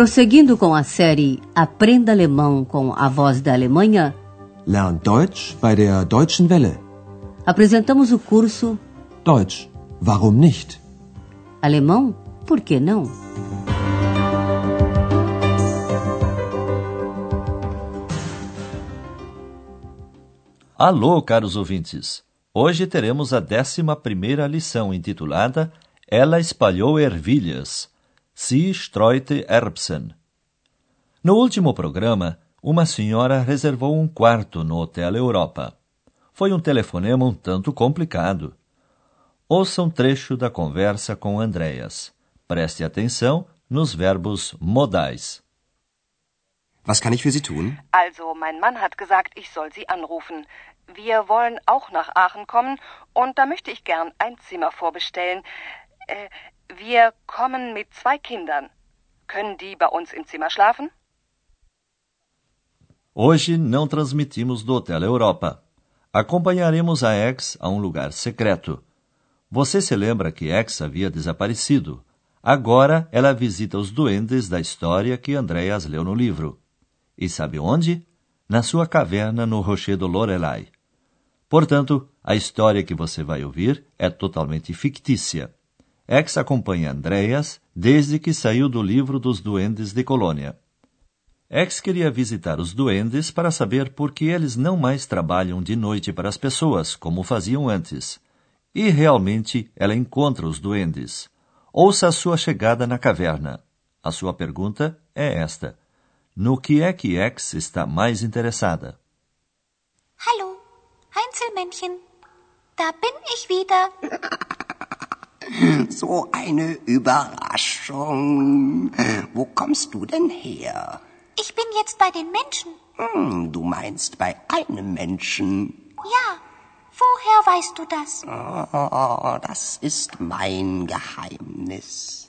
Prosseguindo com a série Aprenda Alemão com a Voz da Alemanha, Lern Deutsch bei der Deutschen Welle. apresentamos o curso Deutsch, warum nicht? Alemão, por que não? Alô, caros ouvintes! Hoje teremos a décima primeira lição intitulada Ela espalhou ervilhas. Sie streute Erbsen. No último programa, uma senhora reservou um quarto no Hotel Europa. Foi um telefonema um tanto complicado. Ouça um trecho da conversa com Andreas. Preste atenção nos verbos modais. Was kann ich für Sie tun? Also, mein Mann hat gesagt, ich soll Sie anrufen. Wir wollen auch nach Aachen kommen und da möchte ich gern ein Zimmer vorbestellen. Äh, wir kommen mit zwei Kindern. Können die bei uns im Zimmer schlafen? Hoje não transmitimos do Hotel Europa. Acompanharemos a Ex a um lugar secreto. Você se lembra que Ex havia desaparecido. Agora ela visita os duendes da história que Andreas leu no livro. E sabe onde? Na sua caverna no Rochedo Lorelai. Portanto, a história que você vai ouvir é totalmente fictícia. Ex acompanha Andreas desde que saiu do livro dos duendes de Colônia. Ex queria visitar os duendes para saber por que eles não mais trabalham de noite para as pessoas, como faziam antes. E realmente ela encontra os duendes. Ouça a sua chegada na caverna. A sua pergunta é esta: No que é que Ex está mais interessada? Hallo, Heinzelmännchen. Da bin ich wieder. So eine Überraschung. Wo kommst du denn her? Ich bin jetzt bei den Menschen. Hm, du meinst bei einem Menschen. Ja. Woher weißt du das? Oh, das ist mein Geheimnis.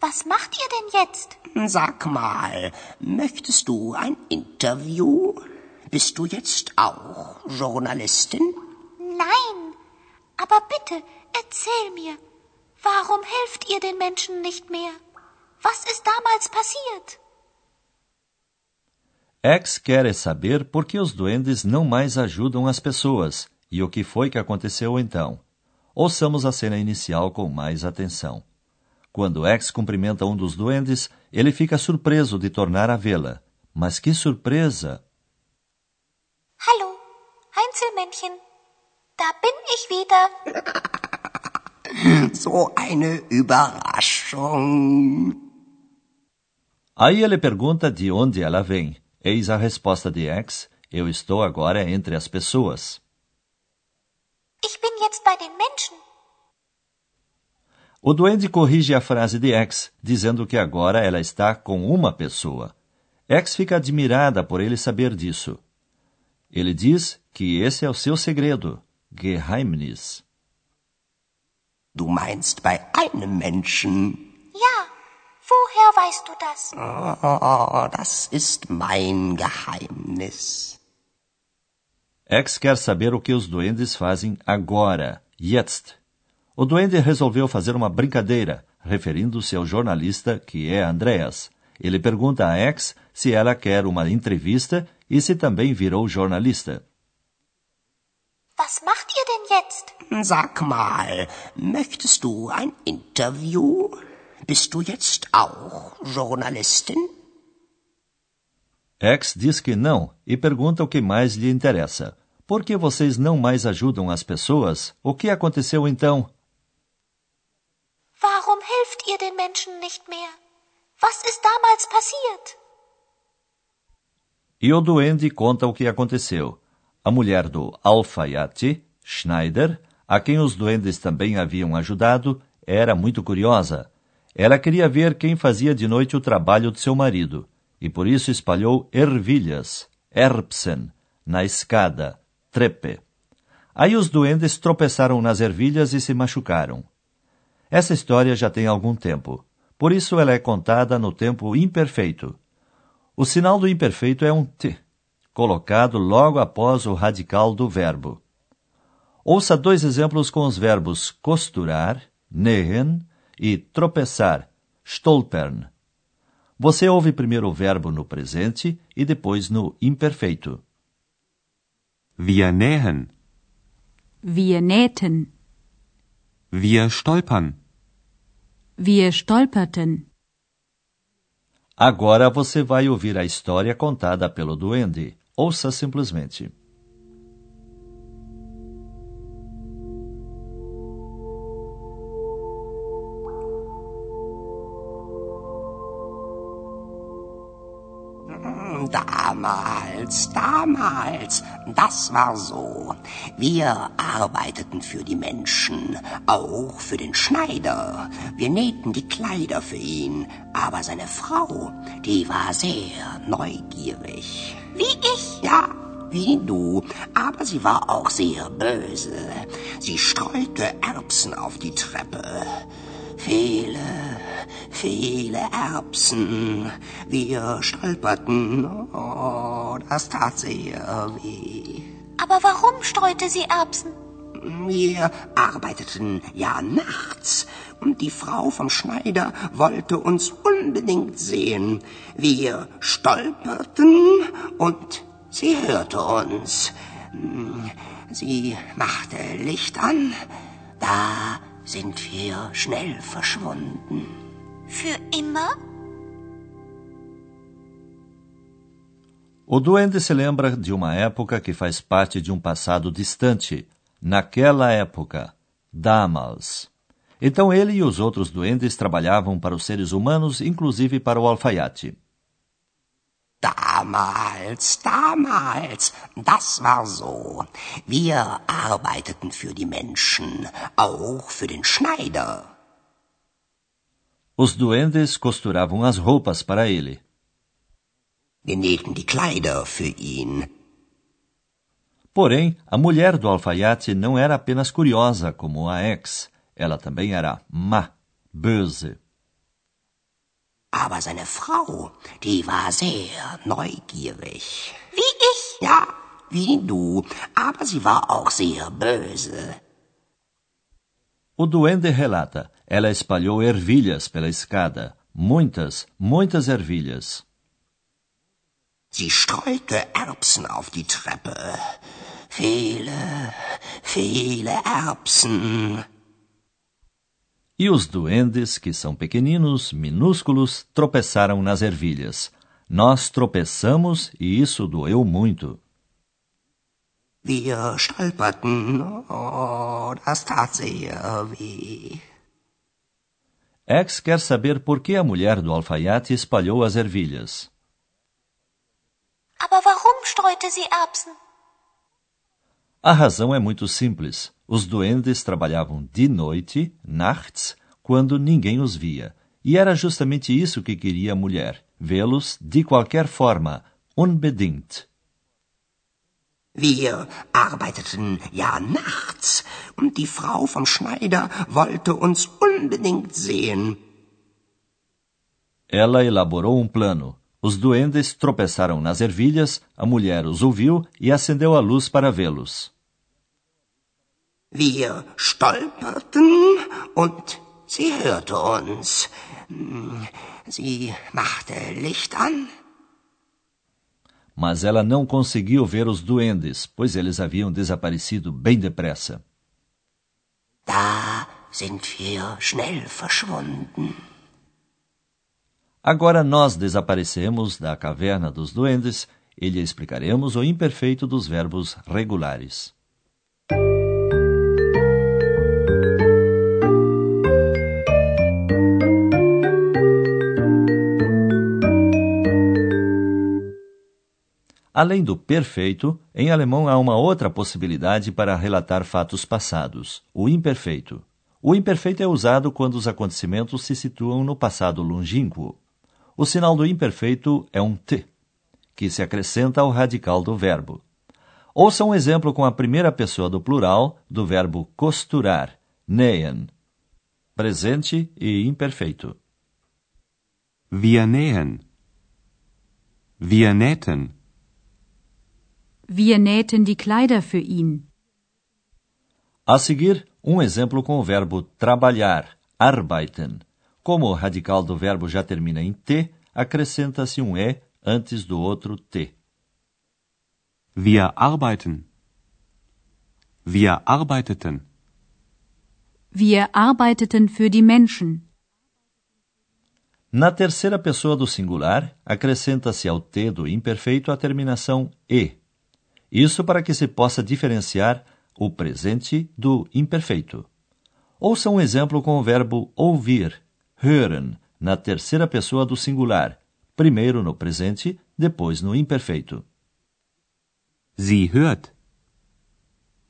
Was macht ihr denn jetzt? Sag mal, möchtest du ein Interview? Bist du jetzt auch Journalistin? Nein. Aber bitte, erzähl mir. Warum helft ihr den Menschen nicht mehr? Was ist damals passiert? Ex quer saber por que os duendes não mais ajudam as pessoas e o que foi que aconteceu então. Ouçamos a cena inicial com mais atenção. Quando Ex cumprimenta um dos duendes, ele fica surpreso de tornar a vê-la. Mas que surpresa! Hallo, Heinzelmännchen. Da bin ich wieder. So eine Überraschung. Aí ele pergunta de onde ela vem. Eis a resposta de Ex: Eu estou agora entre as pessoas. Ich bin jetzt bei den Menschen. O duende corrige a frase de X, dizendo que agora ela está com uma pessoa. X fica admirada por ele saber disso. Ele diz que esse é o seu segredo, Geheimnis. Du meinst bei einem Menschen. Ja. Woher weißt du das? Oh, das ist mein Geheimnis. X quer saber o que os duendes fazem agora, jetzt. O duende resolveu fazer uma brincadeira, referindo-se ao jornalista, que é Andreas. Ele pergunta a X se ela quer uma entrevista e se também virou jornalista. Was macht ihr denn jetzt? Sag mal, möchtest du ein Interview? Bist du jetzt auch Journalistin? X diz que não e pergunta o que mais lhe interessa. Por que vocês não mais ajudam as pessoas? O que aconteceu então? Warum helft ihr den Menschen nicht mehr? Was ist damals passiert? E o duende conta o que aconteceu. A mulher do alfaiate, Schneider, a quem os duendes também haviam ajudado, era muito curiosa. Ela queria ver quem fazia de noite o trabalho de seu marido, e por isso espalhou ervilhas, Erbsen, na escada, Treppe. Aí os duendes tropeçaram nas ervilhas e se machucaram. Essa história já tem algum tempo, por isso ela é contada no tempo imperfeito. O sinal do imperfeito é um T, colocado logo após o radical do verbo. Ouça dois exemplos com os verbos costurar, nähen, e tropeçar, stolpern. Você ouve primeiro o verbo no presente e depois no imperfeito. Wir nähen. Wir nähten. Wir stolpern. Wir stolperten. Agora você vai ouvir a história contada pelo duende. Ouça simplesmente. Damals, damals, das war so. Wir arbeiteten für die Menschen, auch für den Schneider. Wir nähten die Kleider für ihn, aber seine Frau, die war sehr neugierig. Wie ich? Ja, wie du, aber sie war auch sehr böse. Sie streute Erbsen auf die Treppe. Viele, viele Erbsen. Wir stolperten. Oh, das tat sehr weh. Aber warum streute sie Erbsen? Wir arbeiteten ja nachts und die Frau vom Schneider wollte uns unbedingt sehen. Wir stolperten und sie hörte uns. Sie machte Licht an. Da sind wir schnell verschwunden. Für immer? O duende se lembra de uma época que faz parte de um passado distante. Naquela época, damals. Então ele e os outros duendes trabalhavam para os seres humanos, inclusive para o alfaiate. Damals, damals, das war so. Wir arbeiteten für die Menschen, auch für den Schneider. Os duendes costuravam as roupas para ele. Wir nähten die Kleider für ihn. Porém, a mulher do alfaiate não era apenas curiosa como a ex, ela também era má, böse. Aber seine Frau, die war sehr neugierig. Wie ich? Ja, wie du, aber sie war auch sehr böse. O duende relata: ela espalhou ervilhas pela escada. Muitas, muitas ervilhas. Sie streute Erbsen auf die Treppe. Viele, viele Erbsen. E os duendes, que são pequeninos, minúsculos, tropeçaram nas ervilhas. Nós tropeçamos e isso doeu muito. Wir stolperten. Oh, das tat sehr weh. X quer saber por que a mulher do alfaiate espalhou as ervilhas. Aber warum streute sie Erbsen? A razão é muito simples. Os duendes trabalhavam de noite, nachts, quando ninguém os via. E era justamente isso que queria a mulher: vê-los de qualquer forma, unbedingt. Wir arbeiteten ja nachts und die Frau vom Schneider wollte uns unbedingt sehen. Ela elaborou um plano. Os duendes tropeçaram nas ervilhas, a mulher os ouviu e acendeu a luz para vê-los. Wir stolperten und sie hörte uns. Sie machte Licht an. Mas ela não conseguiu ver os duendes, pois eles haviam desaparecido bem depressa. Da sind wir schnell verschwunden. Agora nós desaparecemos da caverna dos duendes e lhe explicaremos o imperfeito dos verbos regulares. Além do perfeito, em alemão há uma outra possibilidade para relatar fatos passados, o imperfeito. O imperfeito é usado quando os acontecimentos se situam no passado longínquo. O sinal do imperfeito é um T, que se acrescenta ao radical do verbo. Ouça um exemplo com a primeira pessoa do plural do verbo costurar, nähen. Presente e imperfeito. Wir nähen. Wir nähten. Wir nähten die Kleider für ihn. A seguir, um exemplo com o verbo trabalhar, arbeiten. Como o radical do verbo já termina em T, acrescenta-se um E antes do outro T. Wir arbeiten. Wir arbeiteten. Wir arbeiteten für die Menschen. Na terceira pessoa do singular, acrescenta-se ao T do imperfeito a terminação E. Isso para que se possa diferenciar o presente do imperfeito. Ouça um exemplo com o verbo ouvir, hören, na terceira pessoa do singular, primeiro no presente, depois no imperfeito. Sie hört.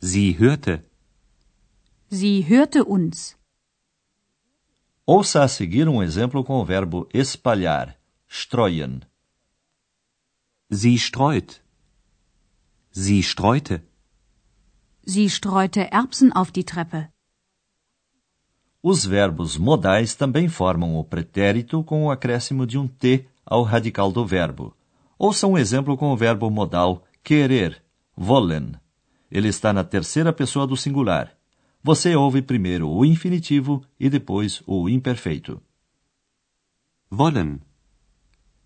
Sie hörte. Sie hörte uns. Ouça a seguir um exemplo com o verbo espalhar, streuen. Sie streut. Sie streute. Sie streute Erbsen auf die Treppe. Os verbos modais também formam o pretérito com o acréscimo de um T ao radical do verbo. Ouça um exemplo com o verbo modal querer, wollen. Ele está na terceira pessoa do singular. Você ouve primeiro o infinitivo e depois o imperfeito. Wollen.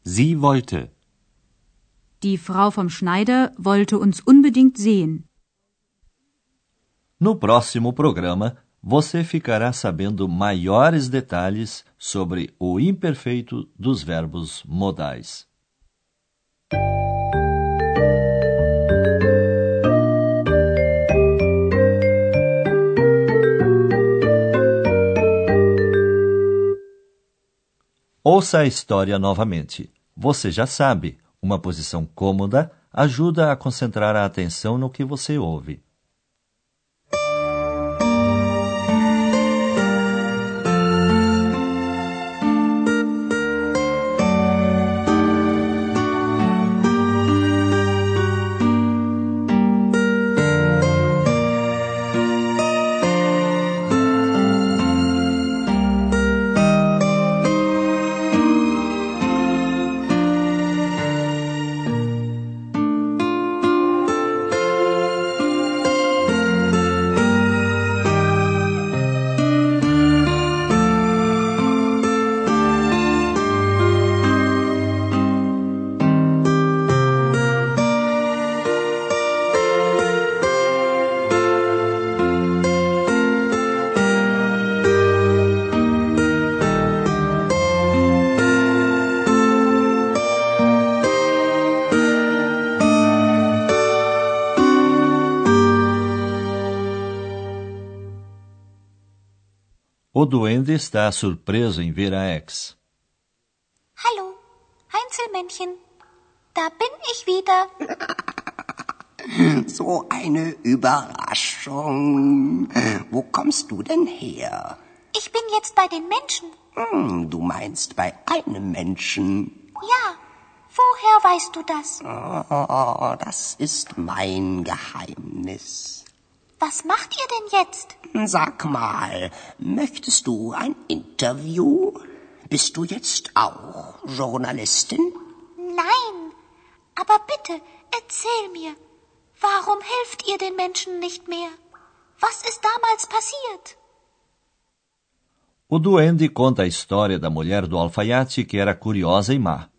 Sie wollte. Die Frau vom Schneider wollte uns unbedingt sehen. No próximo programa, você ficará sabendo maiores detalhes sobre o imperfeito dos verbos modais. Ouça a história novamente. Você já sabe, uma posição cômoda ajuda a concentrar a atenção no que você ouve. O duende está surpreso em ver a ex. Hallo, Heinzelmännchen. Da bin ich wieder. So eine Überraschung. Wo kommst du denn her? Ich bin jetzt bei den Menschen. Hm, du meinst bei einem Menschen. Ja. Woher weißt du das? Oh, das ist mein Geheimnis. Was macht ihr denn jetzt? Sag mal, möchtest du ein Interview? Bist du jetzt auch Journalistin? Nein. Aber bitte, erzähl mir. Warum helft ihr den Menschen nicht mehr? Was ist damals passiert? O duende conta a história da mulher do alfaiate que era curiosa e má.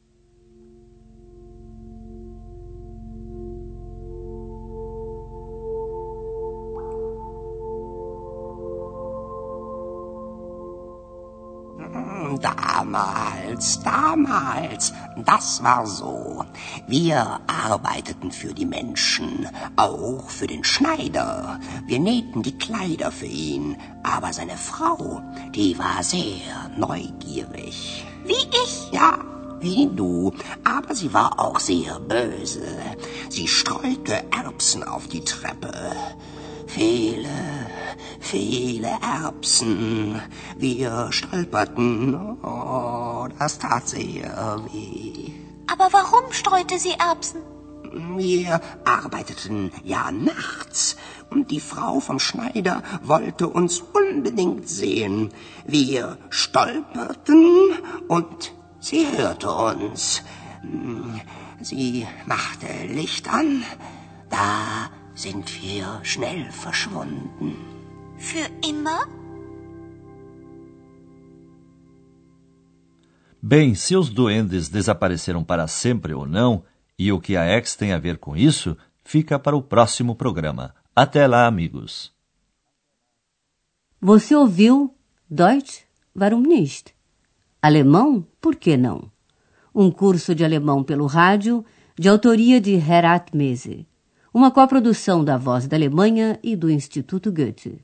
Damals, damals, das war so. Wir arbeiteten für die Menschen, auch für den Schneider. Wir nähten die Kleider für ihn, aber seine Frau, die war sehr neugierig. Wie ich? Ja, wie du, aber sie war auch sehr böse. Sie streute Erbsen auf die Treppe. Viele, viele Erbsen. Wir stolperten. Oh, das tat sehr weh. Aber warum streute sie Erbsen? Wir arbeiteten ja nachts und die Frau vom Schneider wollte uns unbedingt sehen. Wir stolperten und sie hörte uns. Sie machte Licht an. Da sind wir schnell verschwunden. Für immer? Bem, se os duendes desapareceram para sempre ou não, e o que a Ex tem a ver com isso, fica para o próximo programa. Até lá, amigos. Você ouviu Deutsch? Warum nicht? Alemão? Por que não? Um curso de alemão pelo rádio, de autoria de Herat Mese. Uma coprodução da Voz da Alemanha e do Instituto Goethe.